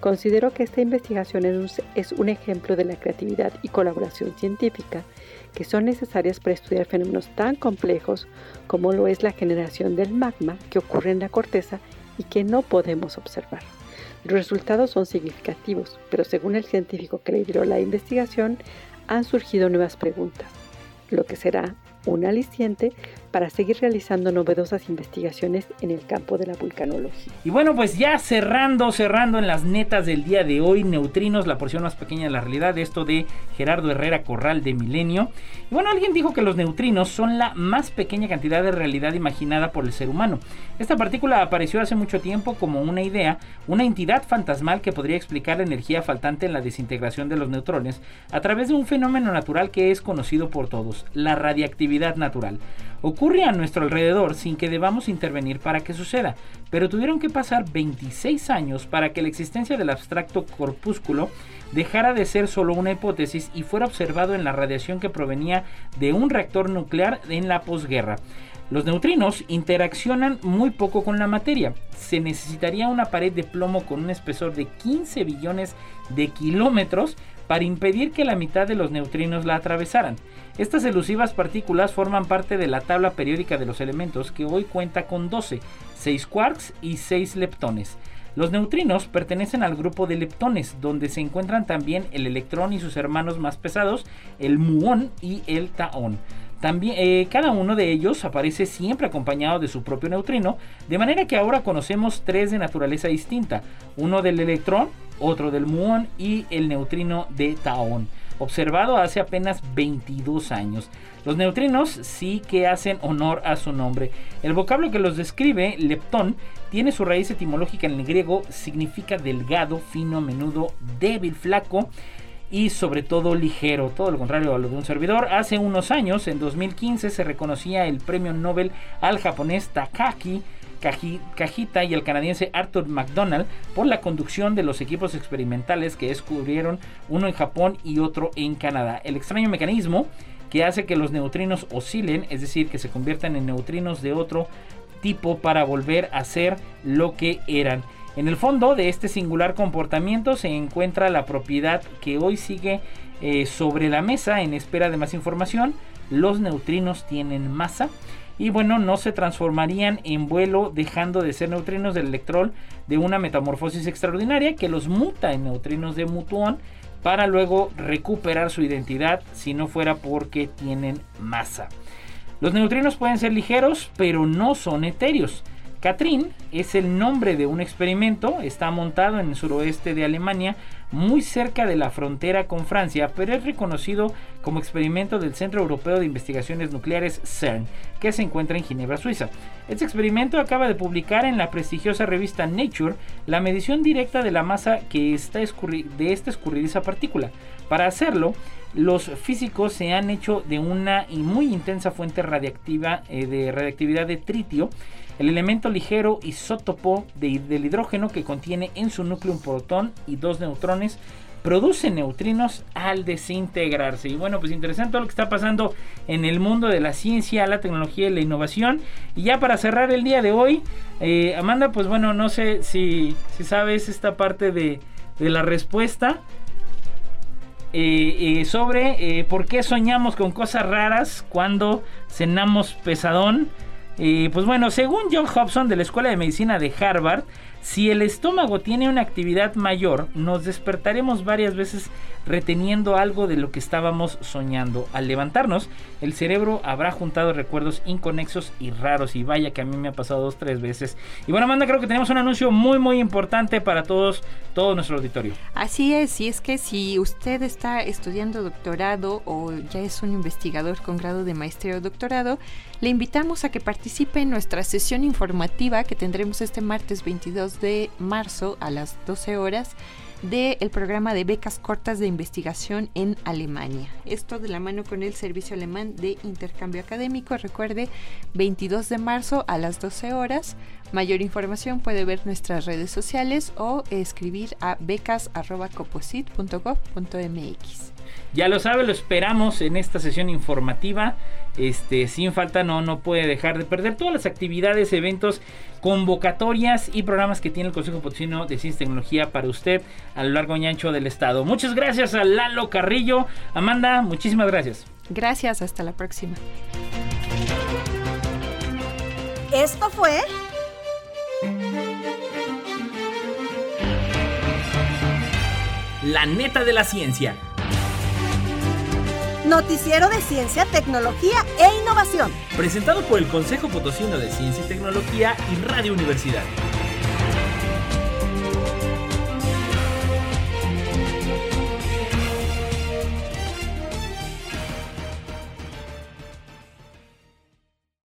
Considero que esta investigación es un, ejemplo de la creatividad y colaboración científica que son necesarias para estudiar fenómenos tan complejos como lo es la generación del magma que ocurre en la corteza y que no podemos observar. Los resultados son significativos, pero según el científico que lideró la investigación, han surgido nuevas preguntas. Lo que será un aliciente para seguir realizando novedosas investigaciones en el campo de la vulcanología. Y bueno, pues ya cerrando, cerrando en las netas del día de hoy, neutrinos, la porción más pequeña de la realidad, esto de Gerardo Herrera Corral de Milenio. Y bueno, alguien dijo que los neutrinos son la más pequeña cantidad de realidad imaginada por el ser humano. Esta partícula apareció hace mucho tiempo como una idea, una entidad fantasmal que podría explicar la energía faltante en la desintegración de los neutrones a través de un fenómeno natural que es conocido por todos, la radiactividad natural ocurre a nuestro alrededor sin que debamos intervenir para que suceda, pero tuvieron que pasar 26 años para que la existencia del abstracto corpúsculo dejara de ser solo una hipótesis y fuera observado en la radiación que provenía de un reactor nuclear en la posguerra. Los neutrinos interaccionan muy poco con la materia. Se necesitaría una pared de plomo con un espesor de 15 billones de kilómetros para impedir que la mitad de los neutrinos la atravesaran. Estas elusivas partículas forman parte de la tabla periódica de los elementos que hoy cuenta con 12, 6 quarks y 6 leptones. Los neutrinos pertenecen al grupo de leptones, donde se encuentran también el electrón y sus hermanos más pesados, el muón y el taón. Eh, cada uno de ellos aparece siempre acompañado de su propio neutrino, de manera que ahora conocemos tres de naturaleza distinta, uno del electrón, otro del muón y el neutrino de taón, observado hace apenas 22 años. Los neutrinos sí que hacen honor a su nombre. El vocablo que los describe, leptón, tiene su raíz etimológica en el griego, significa delgado, fino, menudo, débil, flaco y sobre todo ligero, todo lo contrario a lo de un servidor. Hace unos años, en 2015, se reconocía el premio Nobel al japonés Takaki Cajita y el canadiense Arthur McDonald por la conducción de los equipos experimentales que descubrieron uno en Japón y otro en Canadá. El extraño mecanismo que hace que los neutrinos oscilen, es decir, que se conviertan en neutrinos de otro tipo para volver a ser lo que eran. En el fondo de este singular comportamiento se encuentra la propiedad que hoy sigue eh, sobre la mesa en espera de más información. Los neutrinos tienen masa y bueno, no se transformarían en vuelo dejando de ser neutrinos del electrón de una metamorfosis extraordinaria que los muta en neutrinos de mutuón para luego recuperar su identidad si no fuera porque tienen masa. Los neutrinos pueden ser ligeros, pero no son etéreos. Katrin es el nombre de un experimento, está montado en el suroeste de Alemania, muy cerca de la frontera con Francia, pero es reconocido como experimento del Centro Europeo de Investigaciones Nucleares CERN, que se encuentra en Ginebra, Suiza. Este experimento acaba de publicar en la prestigiosa revista Nature la medición directa de la masa que está de esta escurridiza partícula. Para hacerlo, los físicos se han hecho de una muy intensa fuente radiactiva eh, de radiactividad de tritio el elemento ligero isótopo del hidrógeno que contiene en su núcleo un protón y dos neutrones produce neutrinos al desintegrarse. Y bueno, pues interesante todo lo que está pasando en el mundo de la ciencia, la tecnología y la innovación. Y ya para cerrar el día de hoy, eh, Amanda, pues bueno, no sé si, si sabes esta parte de, de la respuesta. Eh, eh, sobre por qué soñamos con cosas raras cuando cenamos pesadón. Y pues bueno, según John Hobson de la Escuela de Medicina de Harvard, si el estómago tiene una actividad mayor, nos despertaremos varias veces reteniendo algo de lo que estábamos soñando. Al levantarnos, el cerebro habrá juntado recuerdos inconexos y raros. Y vaya que a mí me ha pasado dos, tres veces. Y bueno, Amanda, creo que tenemos un anuncio muy, muy importante para todos, todo nuestro auditorio. Así es, y es que si usted está estudiando doctorado o ya es un investigador con grado de maestría o doctorado, le invitamos a que participe en nuestra sesión informativa que tendremos este martes 22 de marzo a las 12 horas del programa de becas cortas de investigación en Alemania. Esto de la mano con el Servicio Alemán de Intercambio Académico. Recuerde, 22 de marzo a las 12 horas. Mayor información puede ver nuestras redes sociales o escribir a becas.coposit.gov.mx. Ya lo sabe, lo esperamos en esta sesión informativa. Este, sin falta no, no puede dejar de perder todas las actividades, eventos, convocatorias y programas que tiene el Consejo Potosino de Ciencia y Tecnología para usted a lo largo y ancho del estado. Muchas gracias a Lalo Carrillo. Amanda, muchísimas gracias. Gracias, hasta la próxima. Esto fue La neta de la ciencia Noticiero de Ciencia, Tecnología e Innovación. Presentado por el Consejo Potosino de Ciencia y Tecnología y Radio Universidad.